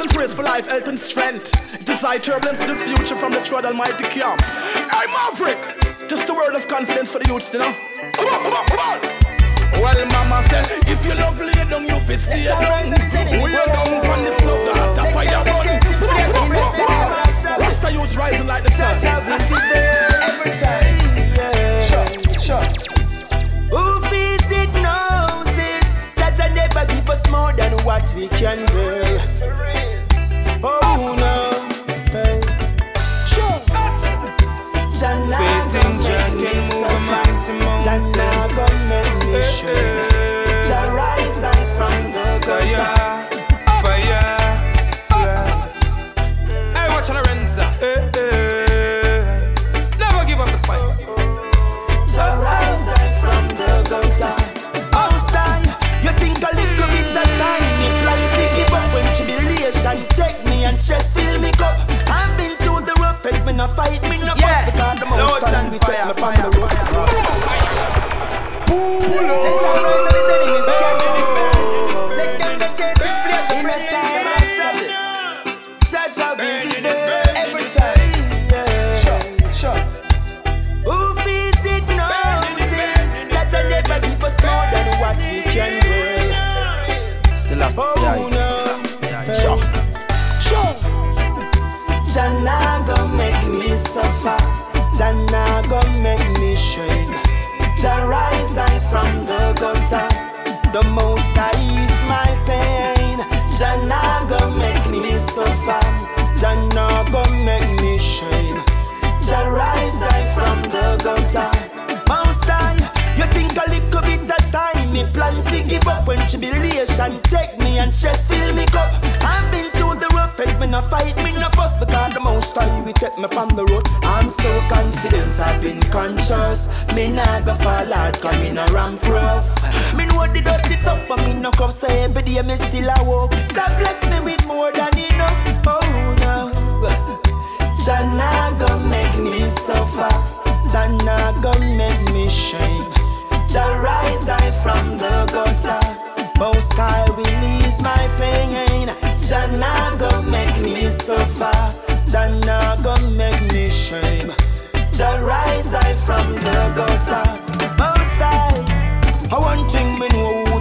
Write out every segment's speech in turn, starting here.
and praise for life, health and strength. Desire turbulence to the future from the trod almighty camp. Hey Maverick, just a word of confidence for the youths, you know. Come on, come on, come on. Well, mama said, if you love lay down, you fit stay down. We are down on this love that a fire burn. Rasta youths rising like the sun. Every time, yeah. Sure, sure. Who feels it knows it. Jah Jah never give us more than what we can bear. Oh no, hey. Sure. Faith in Jah can move. Fight, me no Yeah. Because the most Lord time and we fire, take me from fire, the road. Let up enemies, Let them vacate the plate, in time I shall Jah Jah will be there every time. Yeah. Sure, sure. Who feels it knows it. That I never give us more than what we can the. Most I time. Me give up when tribulation take me and stress fill me cup. I've been through the roughest, me no fight, me no fuss because the most time we take me from the road. I'm so confident, I've been conscious. Me nah go fall out, cause me no ramp rough. Me know the dirty tough, but me no cuff, so every day me still a walk. God bless me with more than enough. Oh no. Jah nah go make me suffer. Jah nah go make me shame. Jah rise I from the gutter. Most I release my pain. Jah nah go make me suffer. Jah nah go make me shame. Jah rise I from the gutter. Most I. I one thing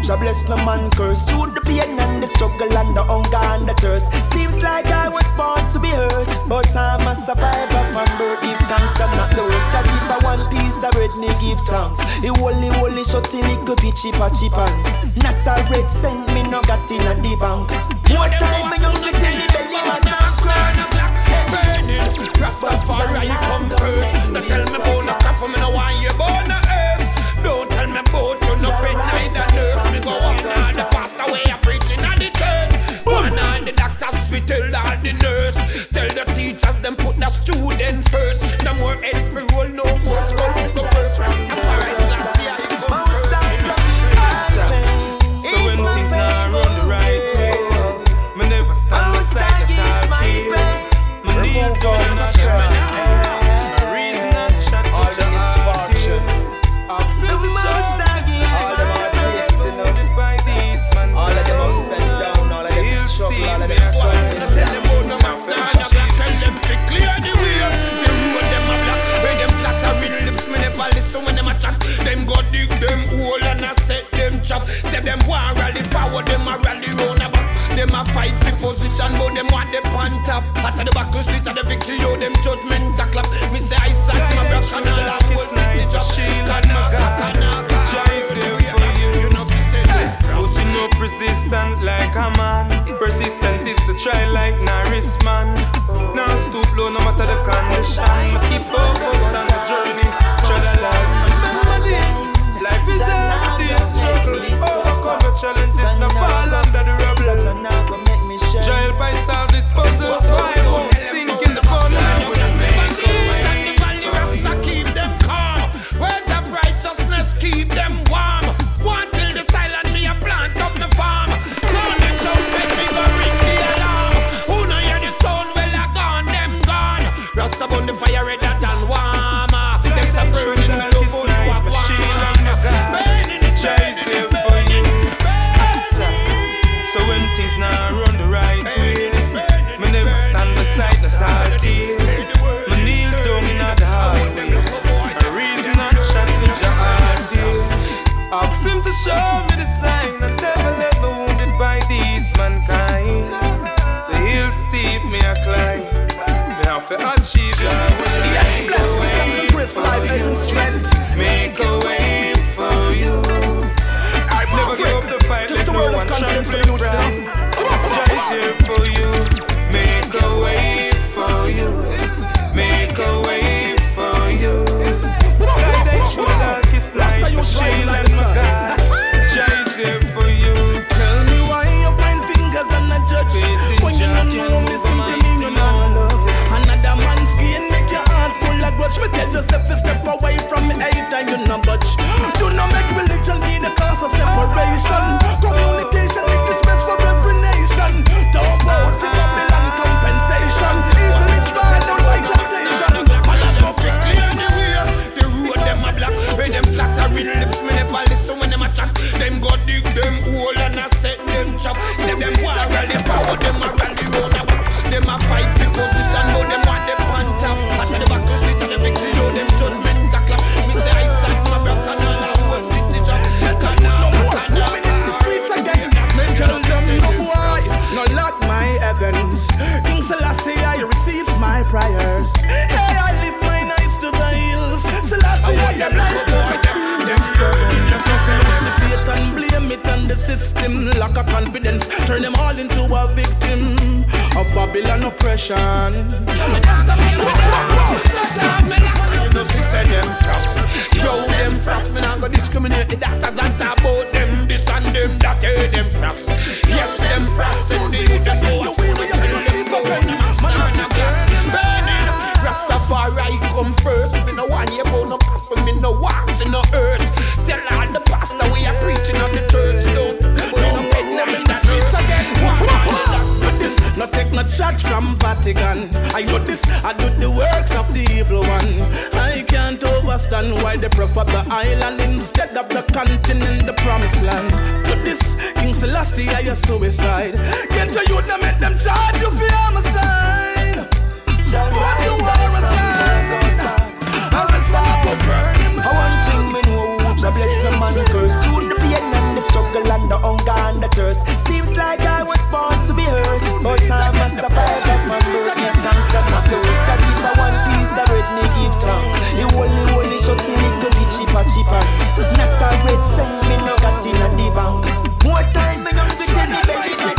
Jah bless no man curse. Through the pain and the struggle and the hunger and the thirst. Seems like I was born to be hurt But I'm a survivor from birth Give thanks I'm not the worst. Cause if I one piece of bread me give thanks. It holy holy shut till it could be cheaper cheap hands Not a red cent me no got in a the bank. More time me young me tell me belly man I'm Burning, Rastafari come first. Don't tell me about no crap, me no want you about tell all the nurse. Tell the teachers them put the student first. No more not take no charge from Vatican. I do this, I do the works of the evil one. I can't overstand why they prefer the island instead of the continent, the promised land. To this, King Selassie, I a suicide. Get to you, now make them charge you for homicide. Put you are aside. I respect you, burn him I want thing me know Jah bless the man curse the pain and the struggle and the hunger and the thirst. Seems like I was born to be hurt But I must survive of my birth Give and my thirst That if I one piece of bread me give thanks? The holy holy shut in go be cheaper cheaper. Not a red cent me no got in a bank More time me no get in the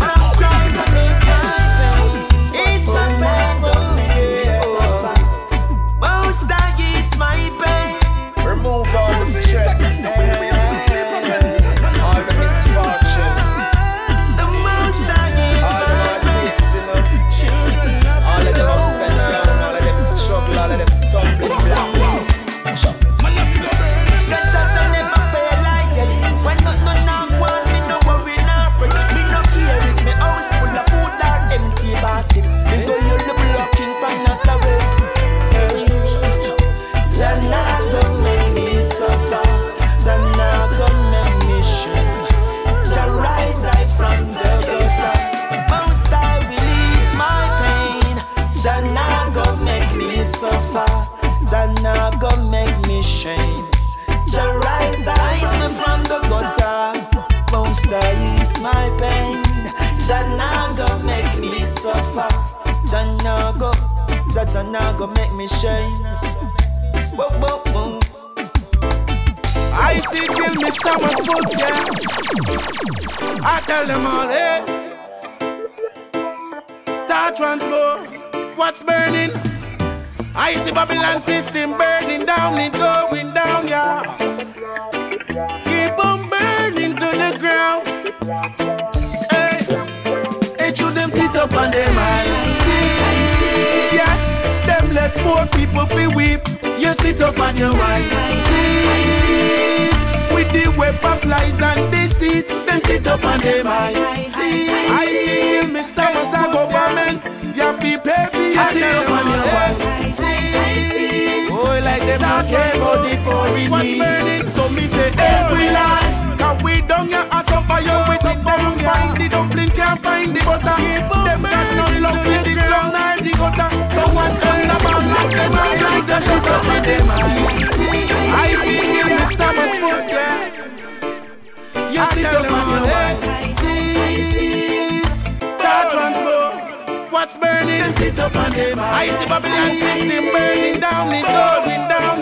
Jah nah go make me shine. I see kill Mr. Westport, yeah. I tell them all, hey. Tar more, what's burning? I see Babylon system burning down and going down, yeah. Left poor people feel weep. You sit up on your white seat with the web of flies and deceit. Then sit up on them I see. I see Mr. Massa government. You feel pay for your sit up on your white seat. Oh, like them not care about the poor in burning? So me say every line. Cause we down your ass off fire with it Them find the dumpling, can't find the butter. Them got no love with the slum nor the gutter. So one turn the bomb like them I like the shut up on them I see you Mr. Maspos, yeah. You sit up on your white seat. That transpo What's burning? Sit up up on them. I see Babylon system burning down, it's going down,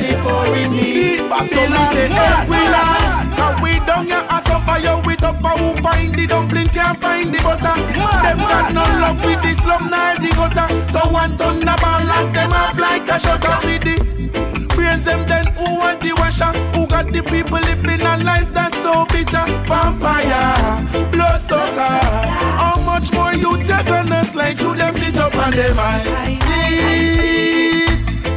the poor in need. So me say, help we Lord. Now we down your ass off fire with up for who find the dumpling can't find the butter. Them got no love with the slum nor the gutter. So one ton of ball lock them off like a shutter with the brains them then who want the washer? Who got the people living a life that's so bitter? Vampire, blood sucker. How much more you take on us like you them sit up on them eye? Sit.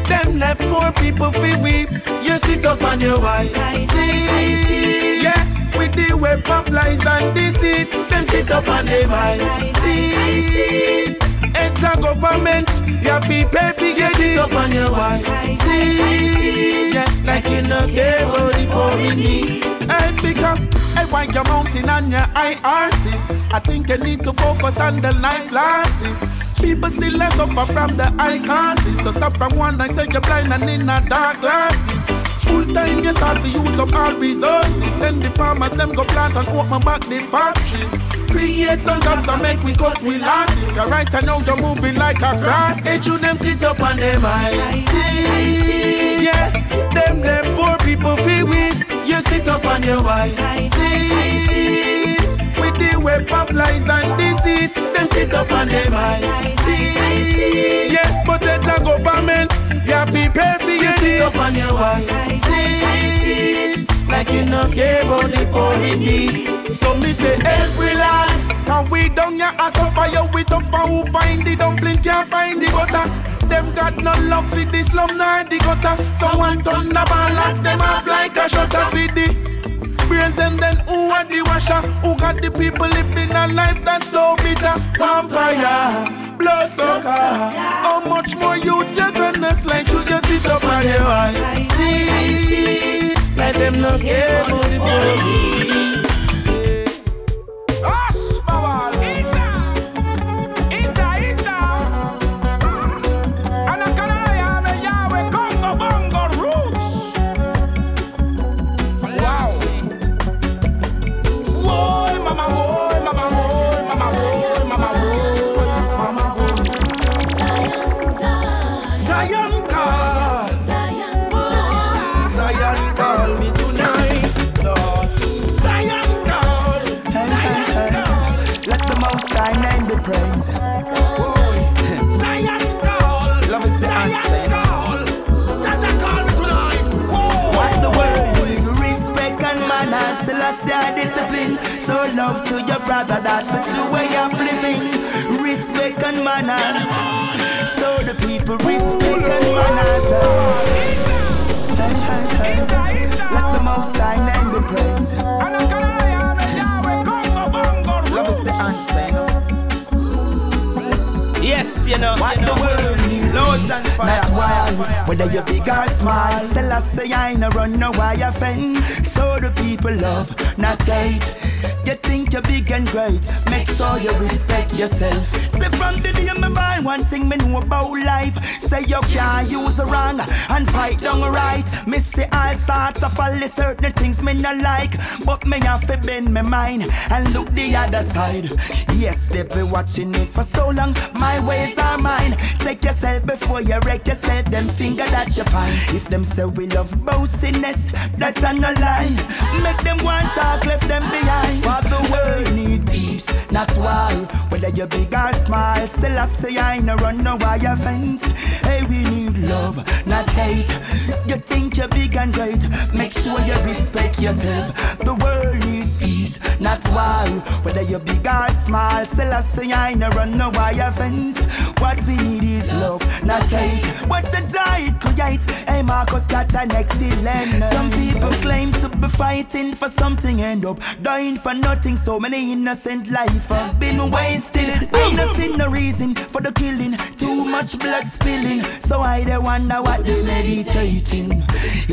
Them left more people feel weep. You sit up on your wife. See, yeah, with the web of lies and deceit. Them sit up on them eye. See, it's a government. You be pay for get sit up on your wife. See, yeah, like you no care about the poor in need. Hey, pick up. Hey, why your mountain and your IRCs? I think you need to focus on the life glasses. People still less suffer from the eye classes. So suffer from one night, take you blind and in a dark glasses. Full time, you start to use up all resources. Send the farmers, them go plant and open back the factories. Create some jobs and make we cut with losses. Cause right now you're moving like a grass. Hey, should them sit up on them eyes. See, yeah, them, them poor people feel weak. You sit up on your wife. The web of lies and deceit. Them sit up on them eye. See, Yes, but it's a government. You be pay for you sit up on your wife. See, like you no care about the poor in need. So me say every land, can we down your ass off fire with up for who find the dumpling can't find the butter. Them got no love for the slum nor the gutter. So one ton of ball lock them off like a shutter for the brains and then who are the washer? Who got the people living a life that's so bitter? Vampire, blood sucker. How much more youth you gonna slide? You just sit up on your wall. See, let them look here for the be praised. Zion call. Love is the Zion answer, call. Jah Jah call me tonight. Whoa. Why the world? Respect and manners, still I discipline. Show love to your brother, that's the true way of living. Respect and manners. Show the people respect and manners. Hey, hey, hey. Let the most high name be praised. Anakanaya, me Yahweh, Congo, Bongo, roots. Love is the answer, you know. Yes, you know, what the world needs. Loads and fire. Not wild, whether you big or small. Still I say I ain't run no wire fence. Show the people love, not hate. You think you're big and great, make sure you respect yourself. Say from the day me buy one thing me know about life. Say you can't use the wrong and fight down right. Me say I start to follow certain things me not like, but me have to bend my mind and look the other side. Yes, they be watching me for so long. My ways are mine. Take yourself before you wreck yourself. Them finger that you find. If them say we love boastiness, that's a no lie. Make them one talk, left them behind. For the world need peace, not war. Whether you big or small, still I say I ain't no run no wire fence. Hey, we need love, not hate. You think you're big and great, make sure you respect yourself. The world need peace, not war. Whether you big or small, still I say I ain't no run no wire fence. What we need is love, not hate. What the diet create? Hey, Marcus got an excellent. Some fighting for something, end up dying for nothing. So many innocent life have been wasted. I no see no reason for the killing. Too much blood spilling. So I they wonder what they meditating.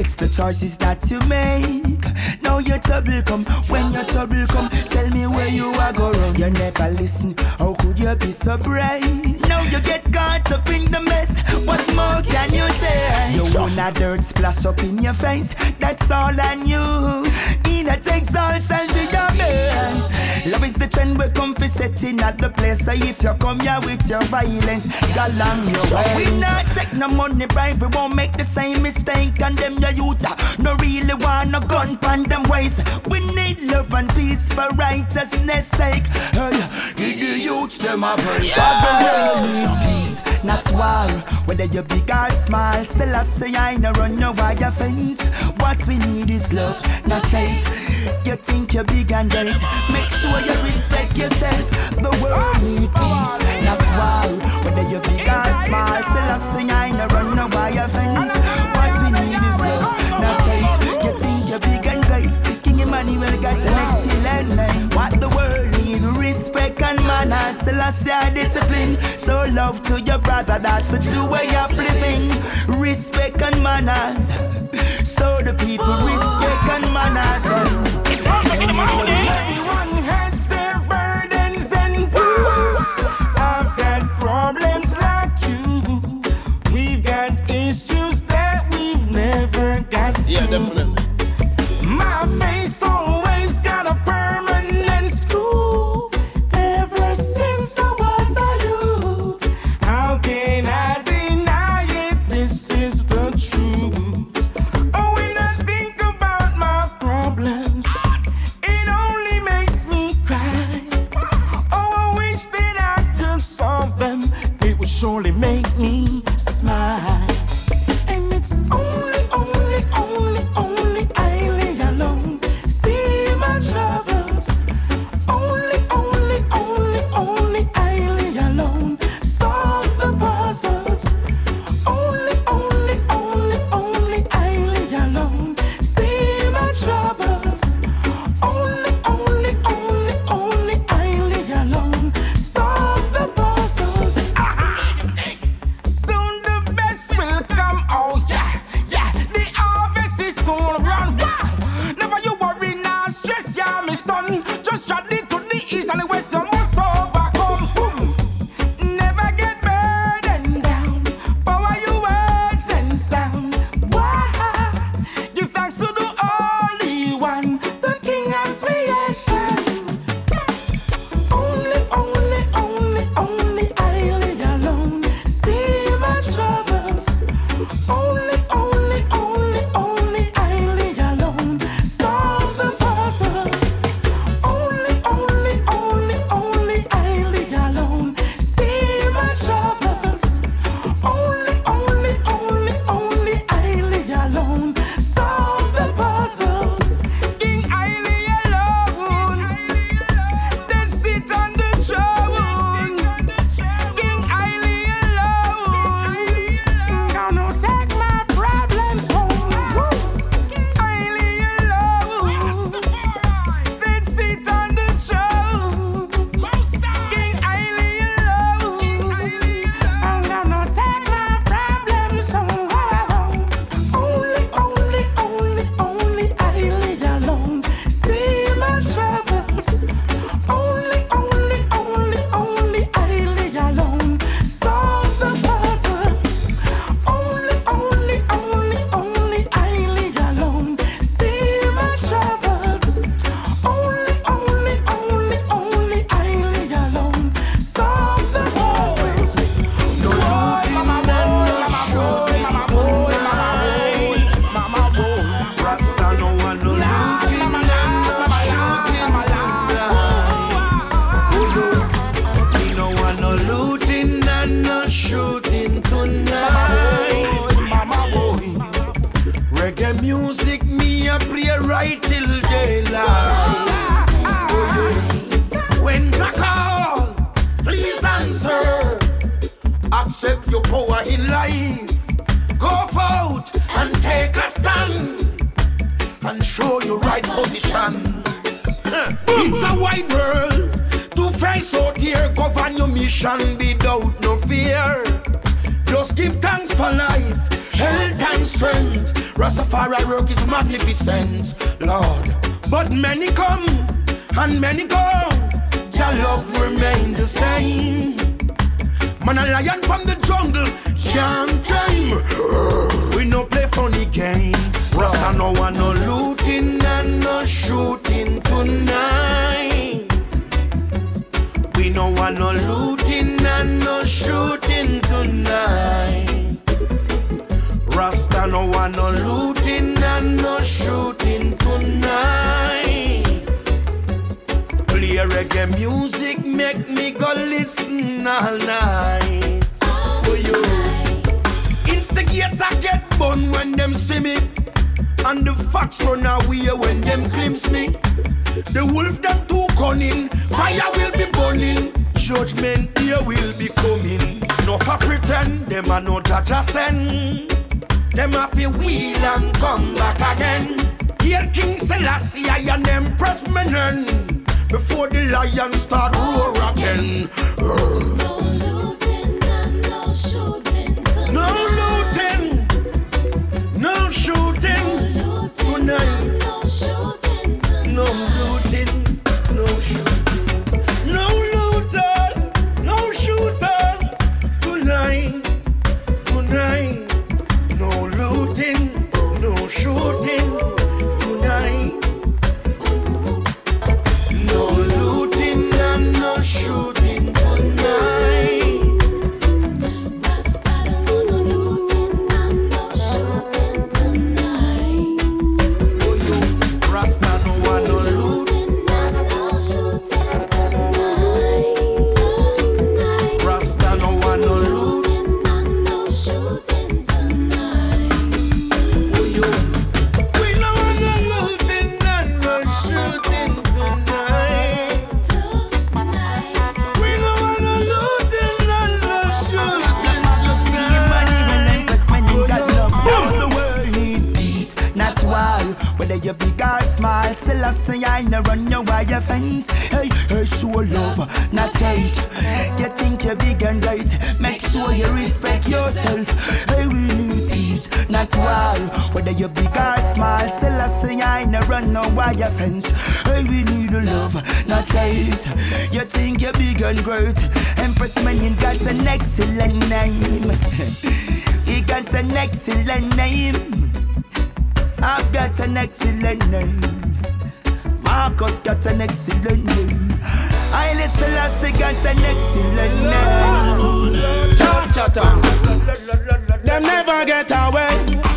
It's the choices that you make. Now your trouble come. When your trouble come, tell me where you are go wrong. You never listen. How could you be so bright? Now you get caught up in the mess. What more can you say? You want a dirt splash up in your face, that's all I knew. In a takes all, sense of your face. Love is the trend we come for setting at the place. So if you come here with your violence, gal on your so. We not take no money bribe. We won't make the same mistake. Condemn your youth. Uh, no really want no gun pan them ways. We need love and peace for righteousness' sake. Hey, give the youth them a break. Yeah. Peace not war. Whether you big or small, still I say I no run your wire fence. What we need is love, not hate. You think you're big and great, make sure why you respect yourself. The world needs peace, not war. Whether you're big or small, still last thing I know, run no wire fence. What we need is love, not hate. You think you're big and great, King Emmanuel got an excellent name. What the world needs, respect and manners, still I say discipline. Show love to your brother, that's the true way of living. Respect and manners, show the people respect and manners. It's definitely. My favorite. Music, make me go listen all night. For you. Instigator get bun when them see me. And the fox run away when them glimpse me. The wolf them too cunning, fire will be burning. Judgment here will be coming. No for pretend, them a no judge send. Them a fi wheel and come back again. Here King Selassie I and Empress Menen. Before the lion start roar again. No looting and no shooting. No looting, no shooting tonight. Still I say I no run your wire fence. Hey, hey, show love, not hate. You think you're big and right, make sure you respect yourself. Hey, we need peace, not war. Whether you big or small, still I say I no run no wire fence. Hey, we need love, not hate. You think you're big and great, Empress man, you got an excellent name. He got an excellent name. I've got an excellent name. Marcus got an excellent name. I listen, I say got an excellent name. Talk chatter. Them never get away.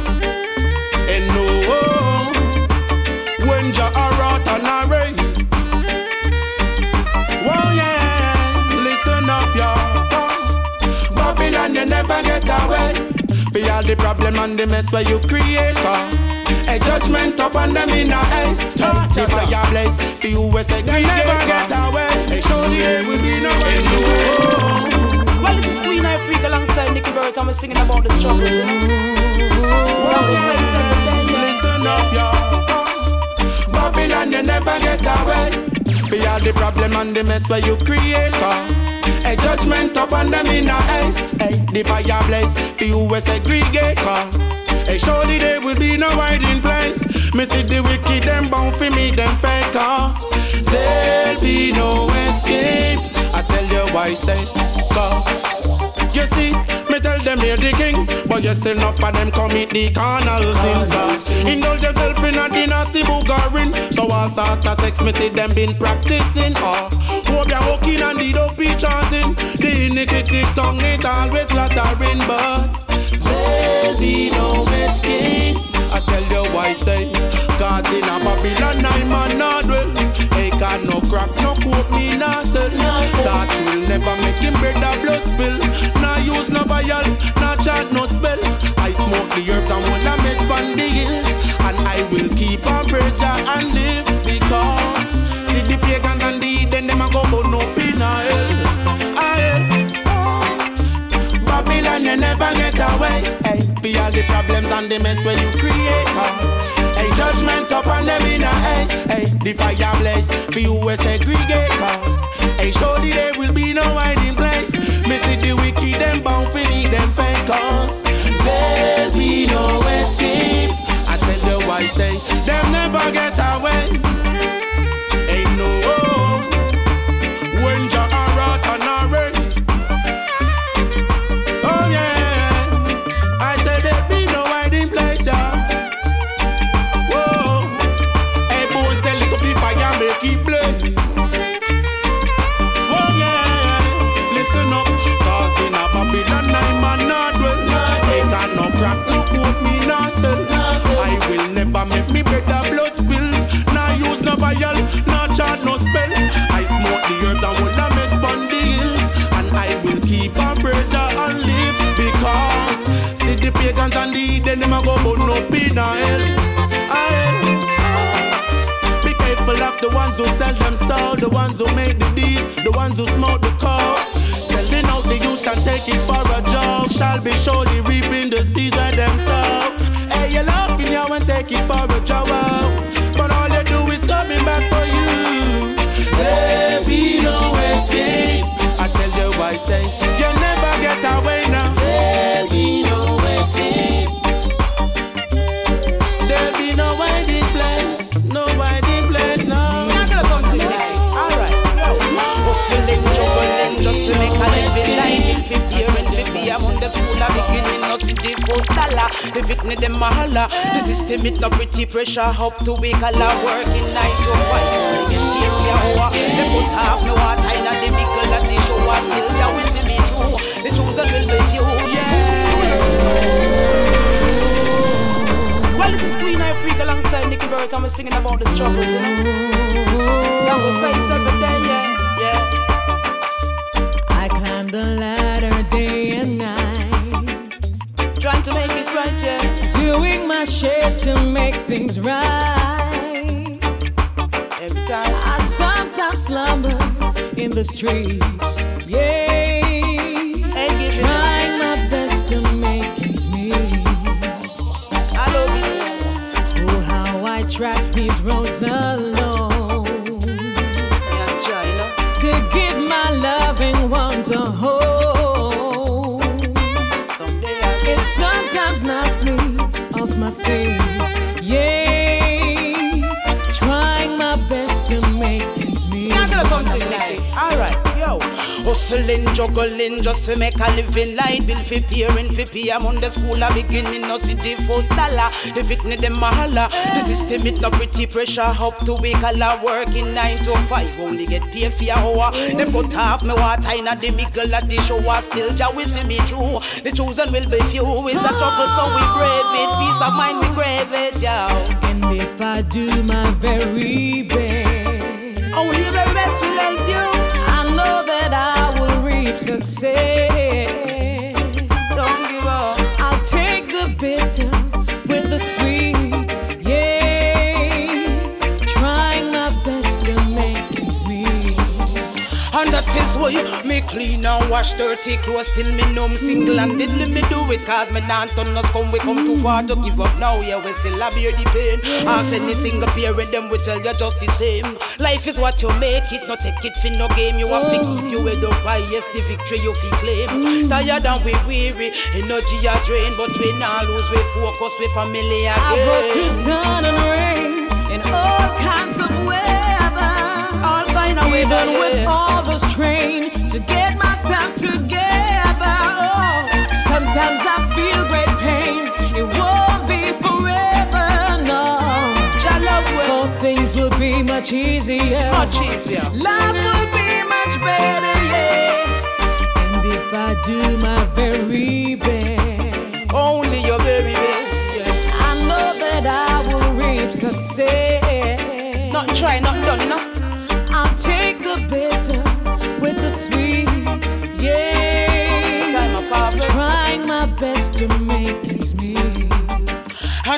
All the problem and the mess where you create. uh. A judgment upon them in a haste. The fire blaze, the USA They never get away. Surely there will be no way. Well, this is Queen Ifrica alongside Nicky Burt, and we're singing about the struggles. You know? Love is like seven days. Listen up, y'all. Babylon, you never get away. For all the problem and the mess where you create. uh. A judgment upon them in a. Hey, the fire blaze, the US segregate. uh. Hey, surely there will be no hiding place. Me see the wicked, them bound for me, them fakers. There'll be no escape. I tell you why, say, go. You see, tell them you're the king, but still enough of them commit the carnal sins. Indulge yourself in a dynasty bugarin. So all sort of sex, me see them been practicing. Oh, hope you're walking and the dope be chanting. The iniquity tongue it always flattering, but there'll be no escape. I tell you why say, cause in a Babylon I'm man not dwell. God no crack, no coke, me nah sell. Start will never make him bread a blood spill. Nah use no vial, nah chant no spell. I smoke the herbs and wanna make on the hills. And I will keep on praise and live because see the pagans and the heathen them a go burn up in hell. So Babylon, you never get away. Hey, be all the problems and the mess where you create cause. Judgment upon them in a haste. Hey, the fire blaze for you cause. Hey, surely there will be no hiding place. See the wicked them bound for need them fakers. There'll be no escape. I tell you why say them never get away. Pagans and the heathen them a go burn up in a hell. Hell. Be careful of the ones who sell them soul, the ones who make the deal, the ones who smoke the coke. Selling out the youths and take it for a joke. Shall be surely reaping the seeds of them sow. Hey, you laughing now and take it for a joke. But all you do is coming back for you. There be no escape. I tell you why say you never get away I'm the a beginning, not city first dollar. The victim, them a holla. The system, it no pretty pressure, up to week, a lot working nine to five. Working here for your hour. They put half no water in a the mickle of the show, I still can we see me through. The chosen will be few. Well, this is Queen I Freak alongside Nicky Burt, and we're singing about the struggles, you know. That we face every day, yeah, yeah. I climb the ladder my share to make things right. Every time. I sometimes slumber in the streets, yeah, trying my best to make ends meet. I love you Oh, how I track these roads alone off Hustling, juggling, just to make a living light. Bill fi parent, fi pay. I'm on the school, a beginning, no see the first dollar. The victim, them a holla. The system, it no pretty pressure. Up to week, a lot working nine to five. Only get paid for your hour. Them cut off me water in a the middle of the show. I still just we see me through. The chosen will be few. It's a trouble, so we brave it. Peace of mind, we crave it, yo. And if I do my very best, Only the best will help success. And that is why me clean and wash dirty clothes till me numb. Single and didly me do it cause me not turn us come we come too far to give up. Now yeah we still a bear the pain ask any single parent them will tell you just the same. Life is what you make it not take it for no game. You have to keep your head up high yes the victory you feel claim. Tired and we weary energy a drain but we not lose we focus we family again. I go through sun and rain in all kinds of weather. all kind of way Even with all the strain to get myself together. Oh, sometimes I feel great pains. It won't be forever, no. Well For oh, things will be much easier. much easier Life will be much better, yeah. And if I do my very best, only your baby best yeah I know that I will reap success. not try not done know I'll take the bitter with the sweet, yeah. time of harvest Trying my best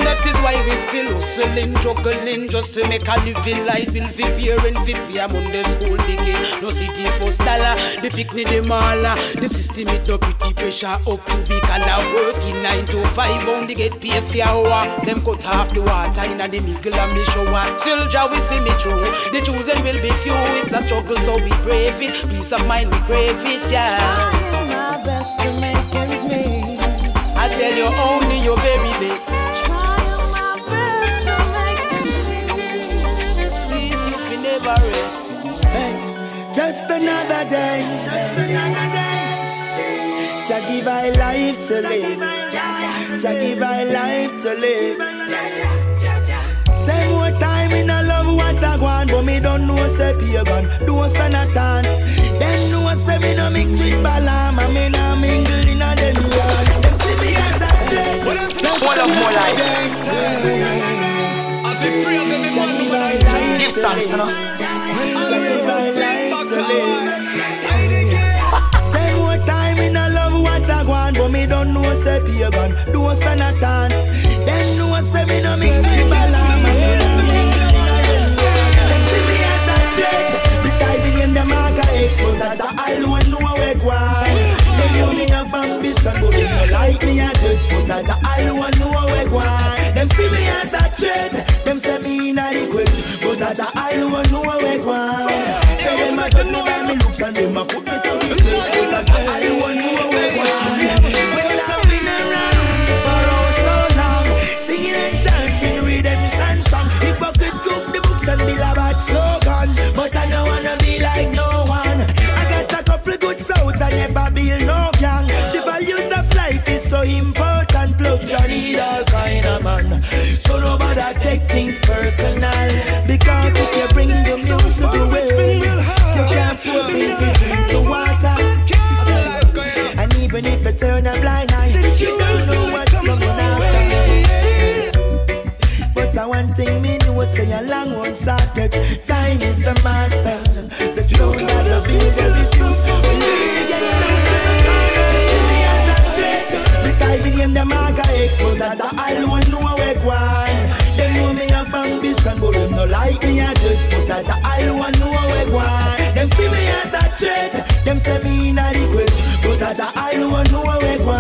And that is why we still hustling, juggling Just to make a living life parent, fi pay I'm the school ticket No city first dollar The picnic, the mala. The system it no pretty pressure Up to be color Working 9 to 5 Only get paid for hour. Them cut off the water In the middle of me shower. Still Jah we see me through The chosen will be few. It's a struggle so we brave it. Peace of mind we crave it, yeah. Trying my best to make ends meet. I tell you only your very best never rest Just another day. Just another day. Jah give I life to live. Jah give I life to live. Say more time in a love what I want, but me don't know say pagan. Don't stand a chance. Them know say me no mix with Balaam, and me no mingle in a them yard. Them see me as a threat. Just One of more another life. day. Thanks you know. Say more time in a love what I want, but me don't know say pagan. Don't stand a chance. Them know say me no mix with Balaam. Them see me as a threat. Beside me name them Maga X, but that's a all one know where know me have ambition, but they no like me address, but that's a all one know where go on. Them see me as a threat. Them say me inadequate, but that's a all one know where go on. Say them a judge me by me looks and them a put me never build no gang. The values of life is so important, plus you need all kind of man. So nobody take things personal, because if you bring them down to the well, you can't force it to drink the water. And even if you turn a blind eye, you don't know what's coming after. But I one thing me know say a long one shortcut. Time is the master. The stone that the builder Beside me name the Maga X, but that's a all one know where go on. Them know me have ambition, but them no like me address. But that's a all one know where go. Them see me as a threat. Them say me inadequate, but that's a all one know where go.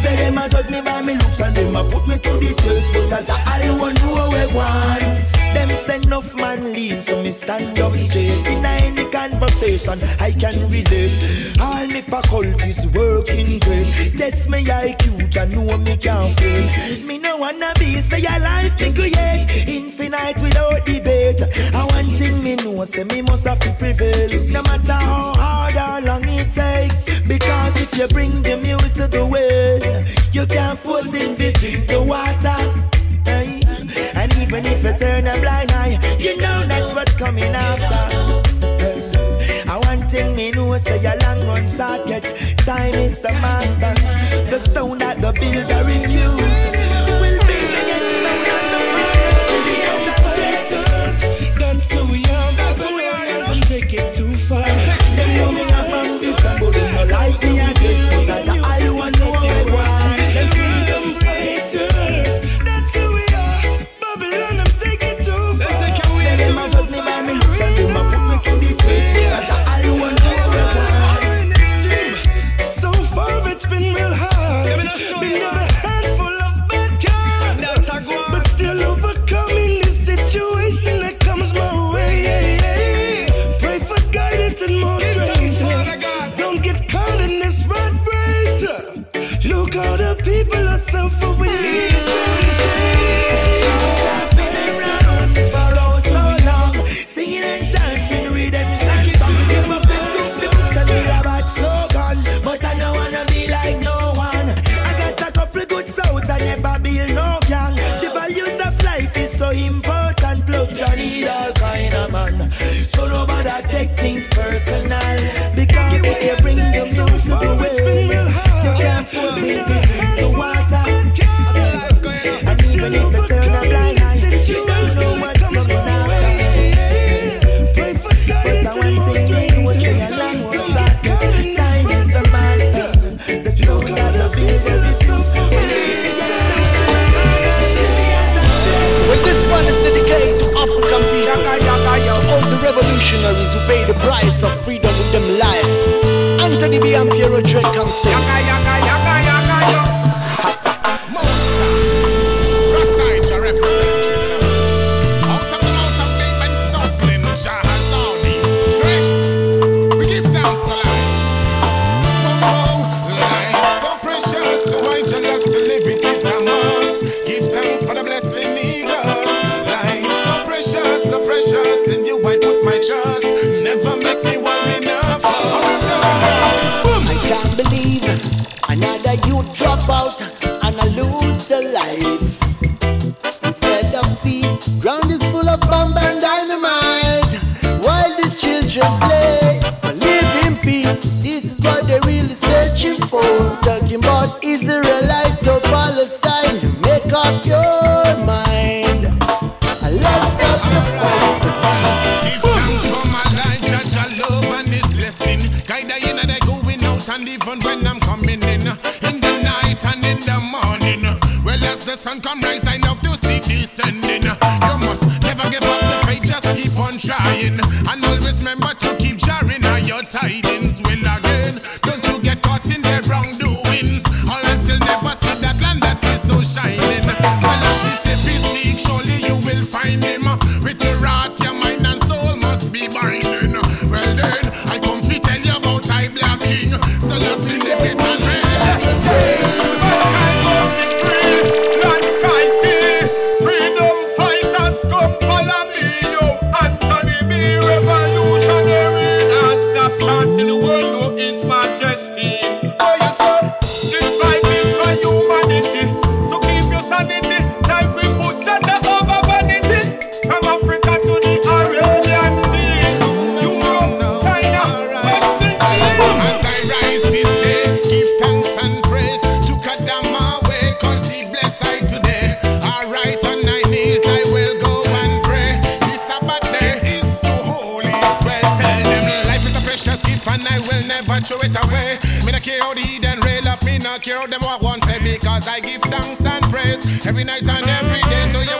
Say them a judge me by me looks and them a put me to the test, but that's a all one know where go. Them say enough man lean, so me stand up straight in any conversation. I can relate. All me faculties working great. Test me IQ, ya know me can't fail. Me wanna be say your life me create infinite without debate. I one thing me know say me must have to prevail. No matter how hard or long it takes, because if you bring the mule to the well, you can't force him to drink the water. And even if you turn a blind eye, you know that's what's coming after. I one thing me know say a long run get time is the master. The stone that the builder refuse praise every night and every day. So yeah,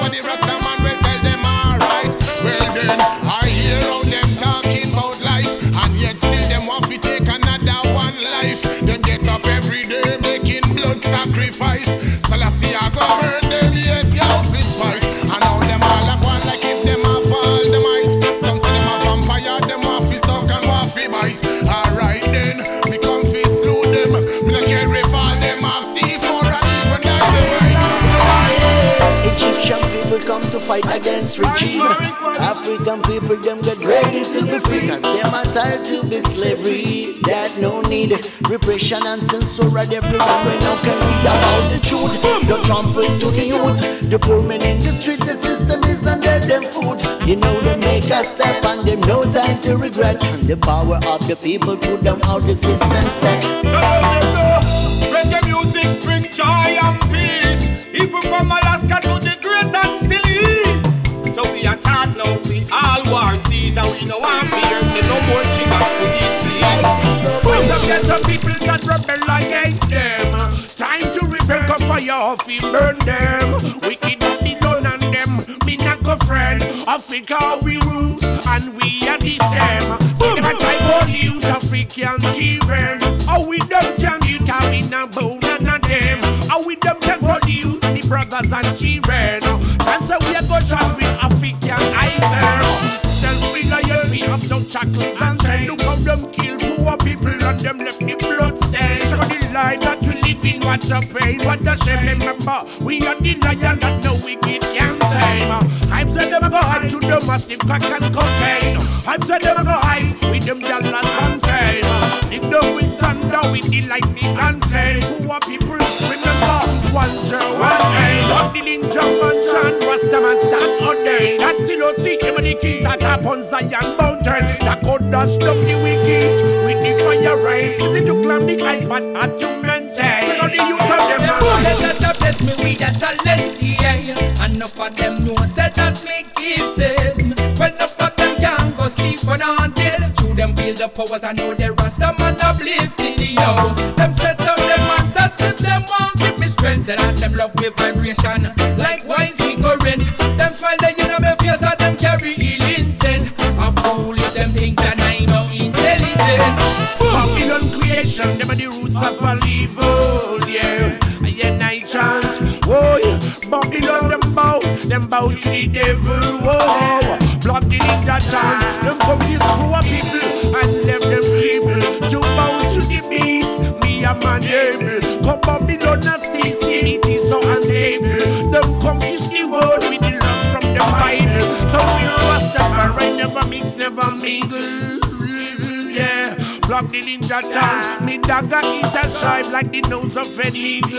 fight against regime. African people them get ready to be free Cause them are tired to be slavery. That no need. Repression and censure and everyone we now can read about the truth. Don't trample to the youth. The poor men in the streets the system is under them foot. You know they make a step and them no time to regret. And the power of the people put them out the system set. Music bring joy and peace. Even from Alaska to the and we know our fear. So no more chicas police, please. When some get some people start rebel against them. Time to rebel, come fire off, we burn them. Wicked Babylon and them, me not go friend. Africa we roots, and we are the stem. See them a tribal youth, African children. How we them can you come in a bone and a them? How we them can hold you, the brothers and children? Chance we are go shot with African either. Shackles and chains. Look how them kill poor people and them left the blood stain. Show the life that we live in, what a pain, what a shame. Remember, we are the lion that no wicked can tame. Go hide to the massive crack and cocaine. I'm said them go hide with them dollars and fame. If no with thunder, with the lightning and flame. Poor people, remember, one zero one eight. Up the ninja man, chant, Rastaman stand ordained. That's you oh, know, see him and the keys at up on Zion mountain. That could dust down the wicked with the fire rain. Easy to climb the heights, but hard to me with a talent, yeah. And enough of them know say that me gifted. When enough of them can't go sleep on until through them feel the powers I know the rasta man uplifted, yo. Them set up them hands as if them want give me strength. Say that them love with vibration. Likewise we current. Them smile they you know me face and them carry ill intent. A fool if them think that I know intelligent. Babylon creation, them are the roots of all evil, them bow to the devil, whoa. Block the ninja chant, them confuse poor people and left them feeble. To bow to the beast, me a man able. Come Babylon and see, it is so unstable. Them confuse the word with the love from the Bible. So we Rastafari never mix, never mingle yeah. Block the ninja chant. Me dagger eat a stripe like the nose of an eagle.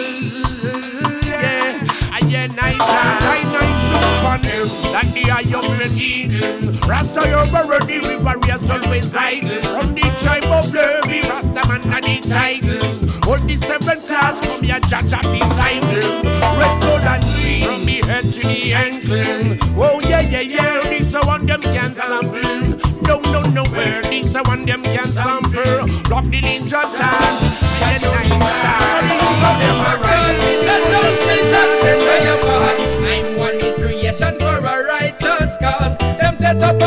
Yeah. I hear night. I night soup on him like the eye of an eagle. Rasta the river, warriors always idle. From the tribe of Levi, Rasta man at the title. Hold the seven class, come here, judge at disciple. Red, gold, and green, from the head to the ankle. Oh, yeah, yeah, yeah, this one them can sample. No, no, no, where the me say one them can sample. Block the ninja chant. Then set up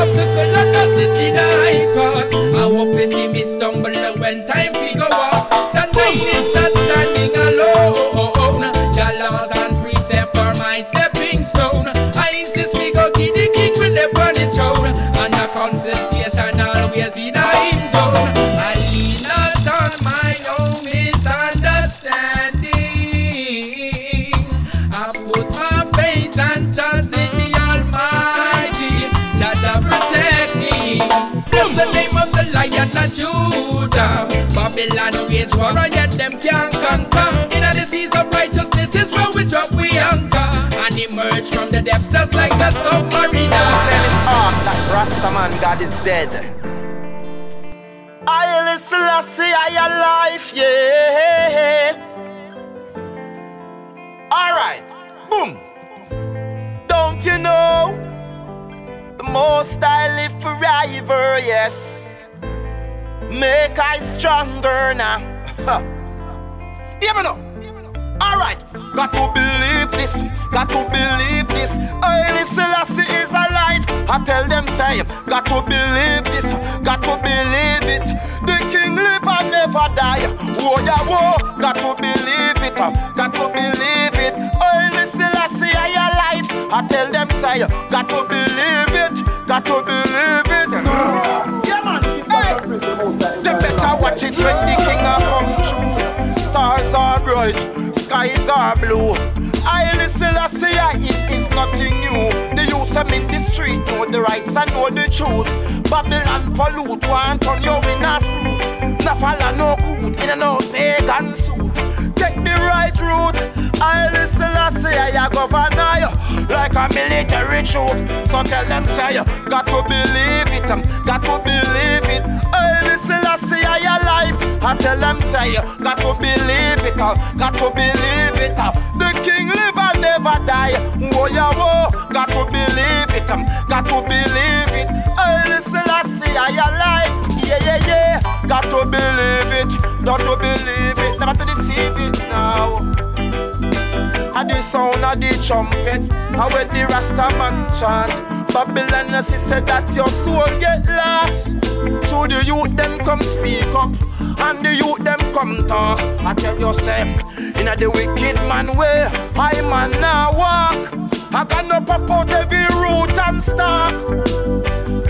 the Judah. Babylon wage war and yet them can't conquer. In the seas of righteousness is where we drop we anchor and emerge from the depths just like a submariner. Send his arm that Rastaman God is dead. I listen, I see I alive, yeah. Alright, boom. Don't you know? The most I live forever, yes. Make I stronger now. Hear me now. Alright, got to believe this, got to believe this. Haile Selassie is alive. I tell them, say, got to believe this, got to believe it. The king live and never die. Whoa, yeah, whoa, got to believe it, uh, got to believe it. Haile Selassie, I alive. I tell them, say, got to believe it, got to believe it. Yeah, They better watch it when the king come true. Stars are bright, skies are blue. I listen, I say it is nothing new. The youths them in the street know the rights and know the truth. Babylon pollute, want turn you in a fruit. No follow no coot in a no pagan suit. Right route. I listen, I say I governor you like a military troop. So tell them say you got to believe it, um, got to believe it. I listen, I say I alive. I tell them say you got to believe it, uh, got to believe it. uh. The king live and never die. Whoa, yeah, whoa, got to believe it, um, got to believe it. I listen, I say I alive. Yeah, yeah, yeah, got to believe it, got to believe it, never to deceive it now. And the sound of the trumpet, and when the Rasta man chant, Babylon as he said that your soul get lost. Through the youth them come speak up, and the youth them come talk. I tell you say, in the wicked man way, I man now walk. I can no pop every root and stock,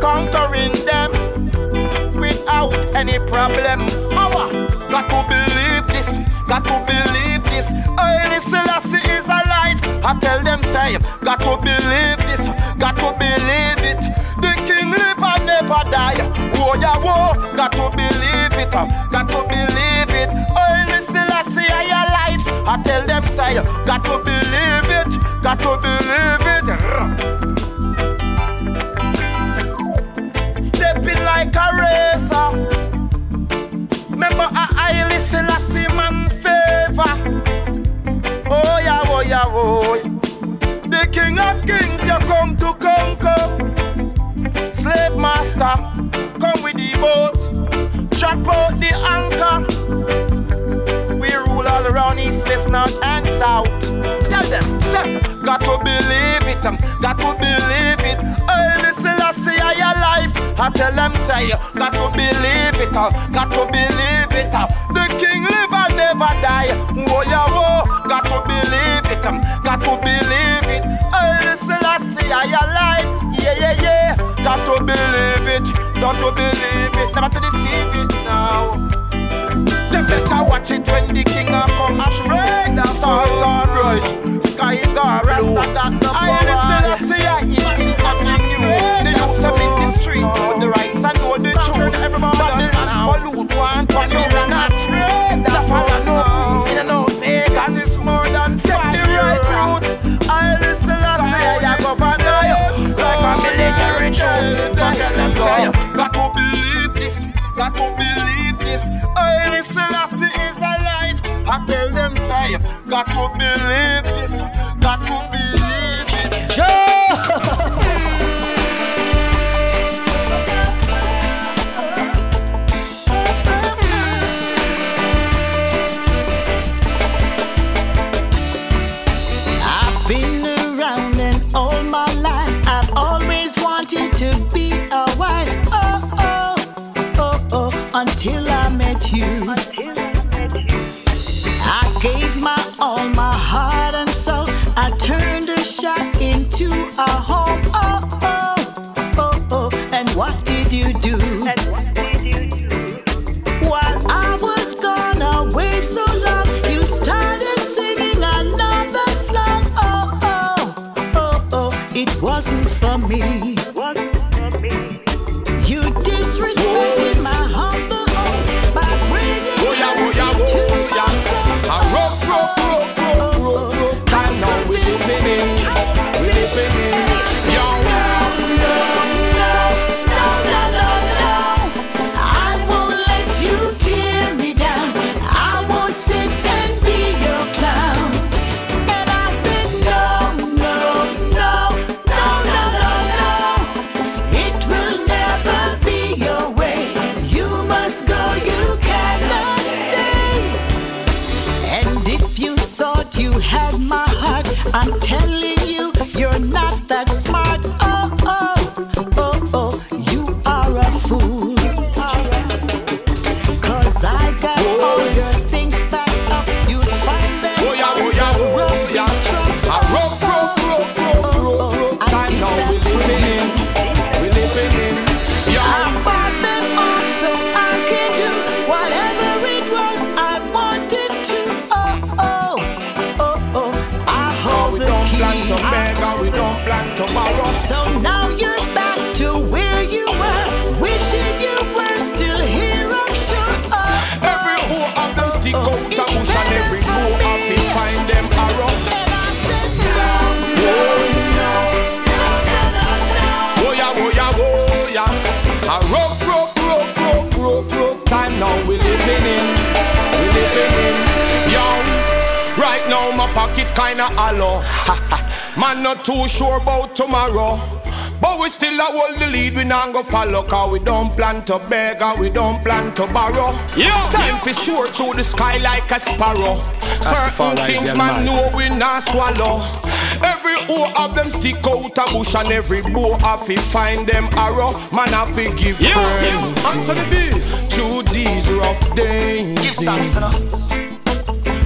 conquering them without any problem. Our, got to believe this, got to believe this. Haile Selassie is alive. I tell them say, got to believe this, got to believe it. The king live and never die. Whoa, yeah, whoa, got to believe it, uh, got to believe it. Haile Selassie I alive. I tell them say, got to believe it, got to believe it. Like a racer. Remember I, I listen, I see man favor. Oh yeah, oh yeah, oh. The king of kings, you come to conquer. Slave master, come with the boat. Drop out the anchor. We rule all around east, west, north, and south. Tell them, got to believe it, um, got to believe it. Hey, I tell them, say, got to believe it, uh, got to believe it. uh. The king live and never die. Whoa, yeah, whoa, got to believe it, um, got to believe it. Hey, listen, I alive. Yeah, yeah, yeah, got to believe it, got to believe it. Never to deceive it now. They better watch it when the king a come straight. The stars are bright, skies are blue. I listen, I say I it is nothing new. Street know the rights and know the truth. Babylon pollute, want to know we not afraid. The follow no in no pagan is more than the right route. I listen, I say I governor you like a military troop. So tell them say got to believe this, got to believe this. Haile Selassie is alive. I tell them say got to believe this, For me. Pocket kinda hollow. Man not too sure about tomorrow. But we still a hold the lead, we not go follow Cause we don't plan to beg and we don't plan to borrow yeah. Time for soar through the sky like a sparrow Certain things the man Almighty. know we not swallow Every hoe of them stick out a bush and every bow have to find them arrow Man have to give Yeah, praise yeah. Answer the beat. Through these rough days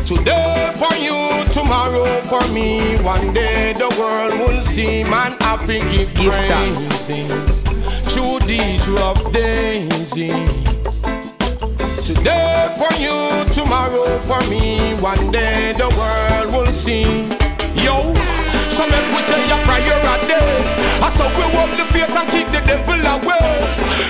Today for you, tomorrow for me. One day the world will see man happy give, praises through these rough days. Today for you, tomorrow for me. One day the world will see. Yo, so make we say a prayer a day. I saw we walk the faith and keep the devil away.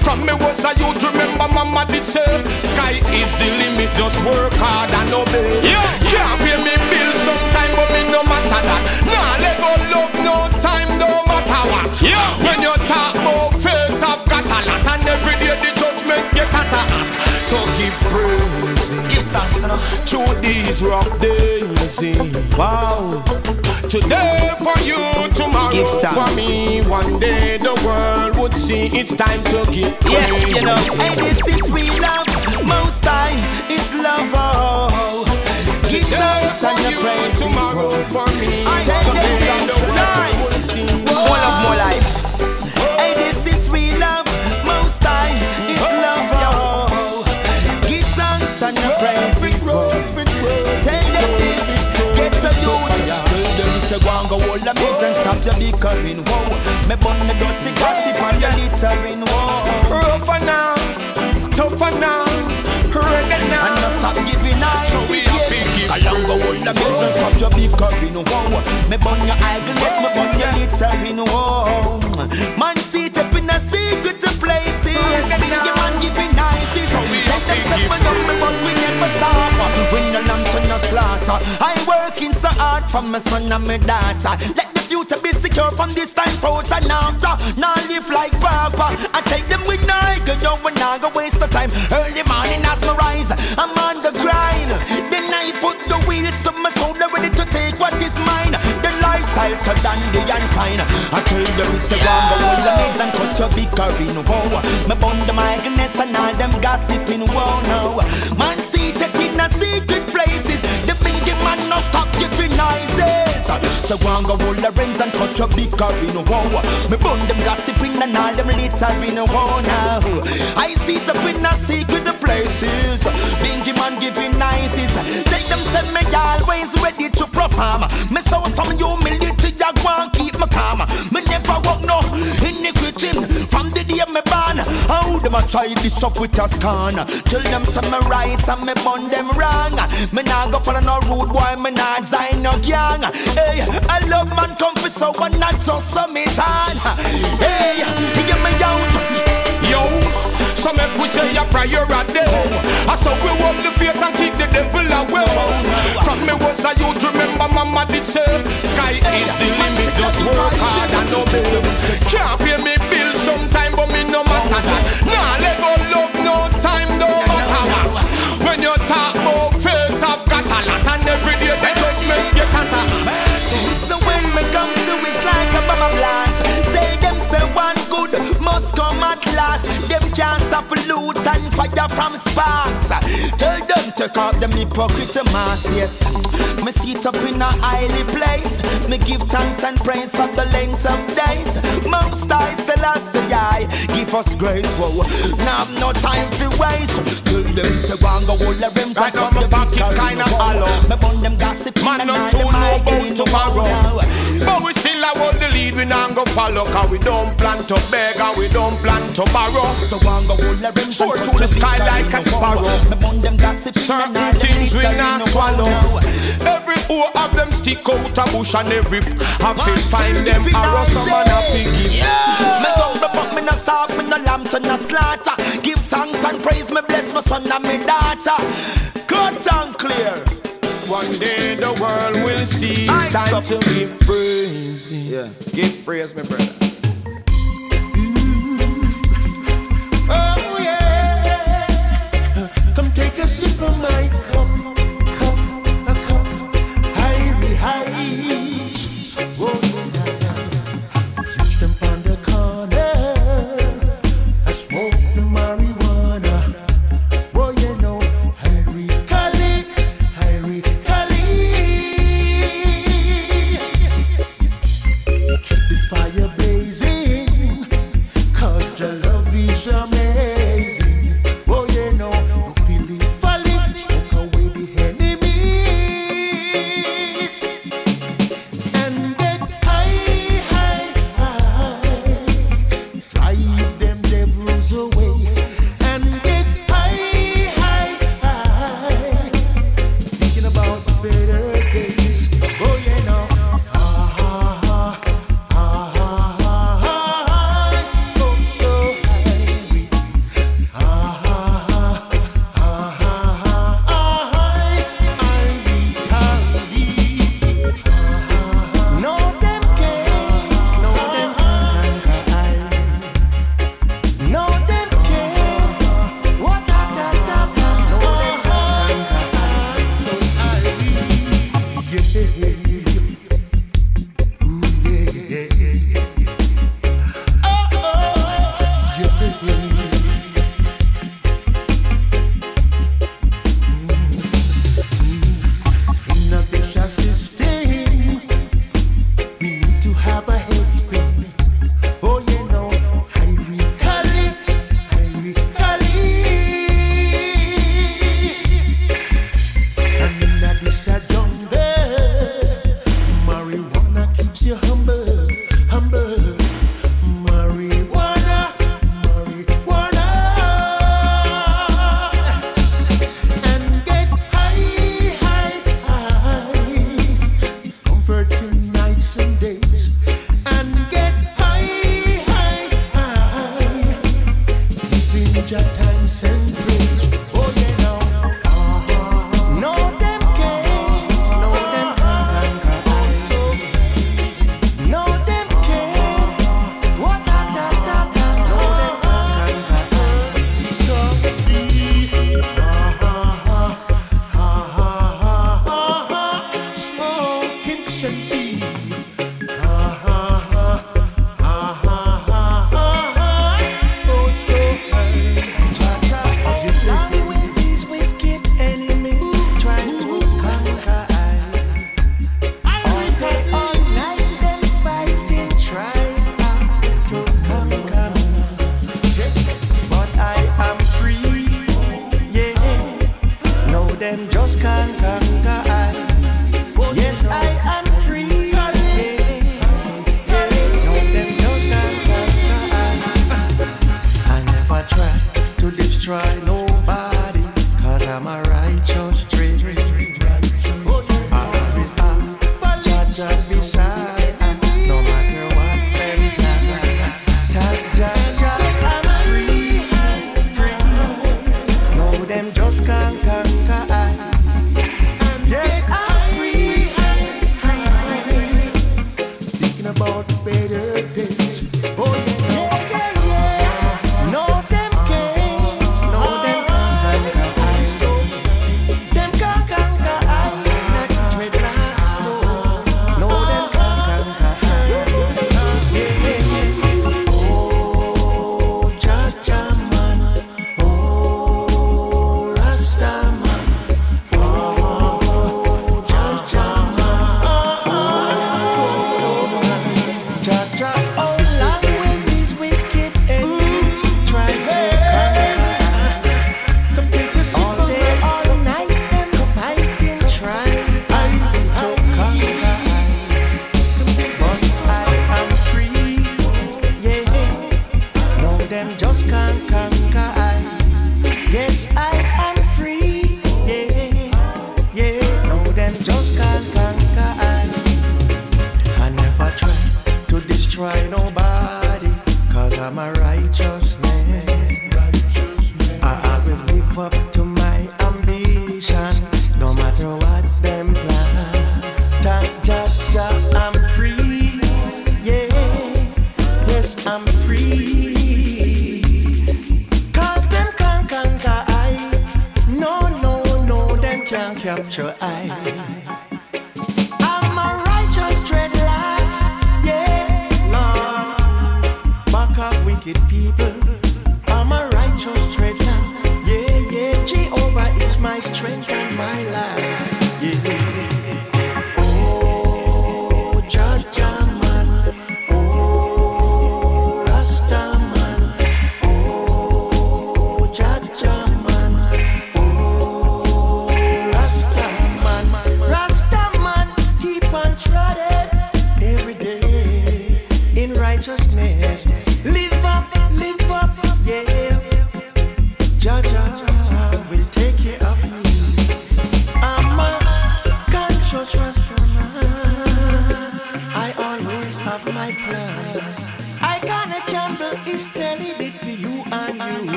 From me was a youth, remember mama did say, Sky is the limit, just work hard and obey. Yeah. Can't pay me bills sometime, but me no matter that. Nah, let go love, no time, no matter what. Yeah. When you talk about faith, I've got a lot, and every day the judgment get at a. So give praise through these rough days. Wow. Today for you, tomorrow Give thanks. for me. One day the world would see it's time to give Yes, praise. you know, and this is we love, most high is love. Oh, give Today thanks for and the stop your bickering. Whoa, me bun the dirty gossip and your littering. Whoa. Rougher now, tougher now, ready now. And not stop giving out So we have to give Along go hold the business Cause you be covering Whoa. Me bun your idleness Me bun your littering Man sit up in a secret places Your man giving nices Let them set me up I working so hard For my son and my daughter. Let the future be secure From this time forth and after Now live like papa. I take them with night You know when I go waste the time. Early morning as me rise I'm on the grind. Then I put the wheels to my soul Ready to take what is mine. The lifestyle so dandy and fine. I tell them it's a wrong Go hold the meds and cut your big bickering. Whoa. Me bun the migrants and all them gossiping. Whoa no. Man So go and go hold the rims and cut your bickering Whoa Me bun them gossiping and all them littering Whoa now. I see the in a secret places. Bingy man giving nices. Take them say me always ready to perform. Me show some humility I want keep me calm. Me never walk no iniquity How them a try this up with a scorn? Tell them some me right and me bun them wrong. Me nah go follow no rude boy, me nah join no gang. Hey, I love man come for so one not just some me on. Hey, give me out. Yo, so me push your prayer a day. I saw we walk the faith and keep the devil away. From me was a youth, remember mama did say, sky is the limit, just work hard and obey. Can't pay me matter that. Nah, let go love, no time, no matter what. When you talk about faith, I've got a lot, and every day the judgment get hotter. So when me come to it's like a bomb blast. Tell them say one good must come at last. Them can't stop loot and fire from sparks. Tell them take off them hypocrite mask. Yes, me sit up in a highly place. Me give thanks and praise for the length of days. Most I still say I give us grace. Whoa, now no time for waste. Tell them say one go hold the rims Right and now cut my the pocket kinda hollow. Me bun them gossip Man, not too them know about tomorrow. But we still I want the lead, we not go follow Cause we don't plan to beg and we don't plan to borrow So one go hold the rims Soar through the sky like a sparrow Me Certain things we not now. swallow Every who of them stick out a bush and every have to find them arrow some man to give Me gun me but me no starve, me no lamb to no slaughter. Give thanks and praise, me bless my son and my daughter. Cut and clear. One day the world will see it's time to give praise Yeah, give praise, my brother. Mm-hmm. Oh yeah. Come take a sip of my cup, cup, a cup. High, heights. Whoa, oh, yeah, yeah. Step on the corner. I smoke